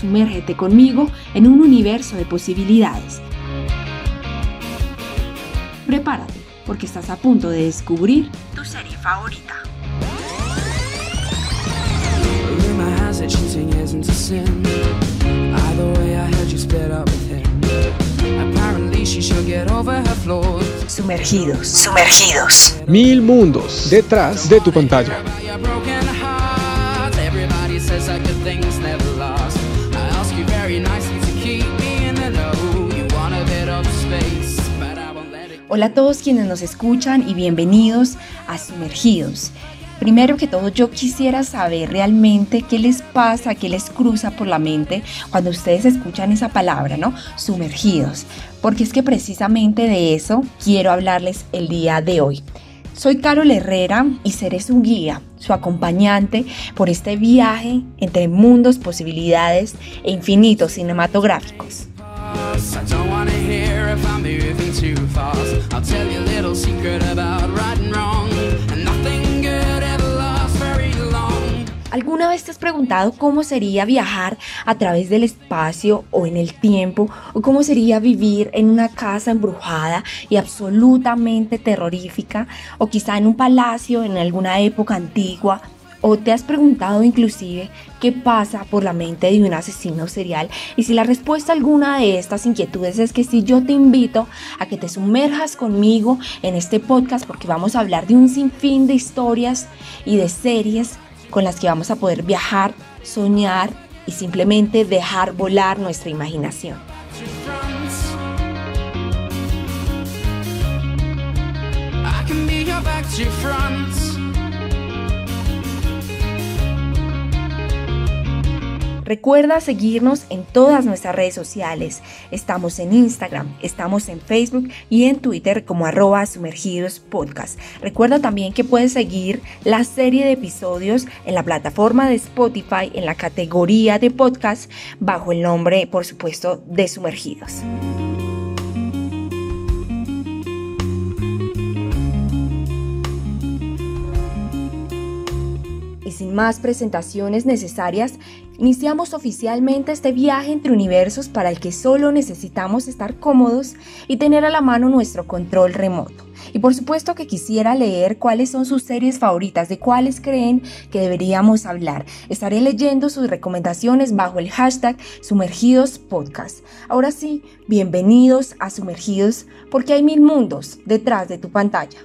Sumérgete conmigo en un universo de posibilidades. Prepárate, porque estás a punto de descubrir tu serie favorita. Sumergidos, sumergidos. Mil mundos detrás de tu pantalla. Hola a todos quienes nos escuchan y bienvenidos a Sumergidos. Primero que todo, yo quisiera saber realmente qué les pasa, qué les cruza por la mente cuando ustedes escuchan esa palabra, ¿no? Sumergidos. Porque es que precisamente de eso quiero hablarles el día de hoy. Soy Carol Herrera y seré su guía, su acompañante por este viaje entre mundos, posibilidades e infinitos cinematográficos. ¿Alguna vez te has preguntado cómo sería viajar a través del espacio o en el tiempo? ¿O cómo sería vivir en una casa embrujada y absolutamente terrorífica? ¿O quizá en un palacio en alguna época antigua? ¿O te has preguntado inclusive qué pasa por la mente de un asesino serial? Y si la respuesta a alguna de estas inquietudes es que sí, yo te invito a que te sumerjas conmigo en este podcast porque vamos a hablar de un sinfín de historias y de series con las que vamos a poder viajar, soñar y simplemente dejar volar nuestra imaginación. Recuerda seguirnos en todas nuestras redes sociales. Estamos en Instagram, estamos en Facebook y en Twitter como arroba sumergidos podcast. Recuerda también que puedes seguir la serie de episodios en la plataforma de Spotify en la categoría de podcast bajo el nombre, por supuesto, de sumergidos. Y sin más presentaciones necesarias, iniciamos oficialmente este viaje entre universos para el que solo necesitamos estar cómodos y tener a la mano nuestro control remoto. Y por supuesto que quisiera leer cuáles son sus series favoritas, de cuáles creen que deberíamos hablar. Estaré leyendo sus recomendaciones bajo el hashtag Sumergidos Podcast. Ahora sí, bienvenidos a Sumergidos porque hay mil mundos detrás de tu pantalla.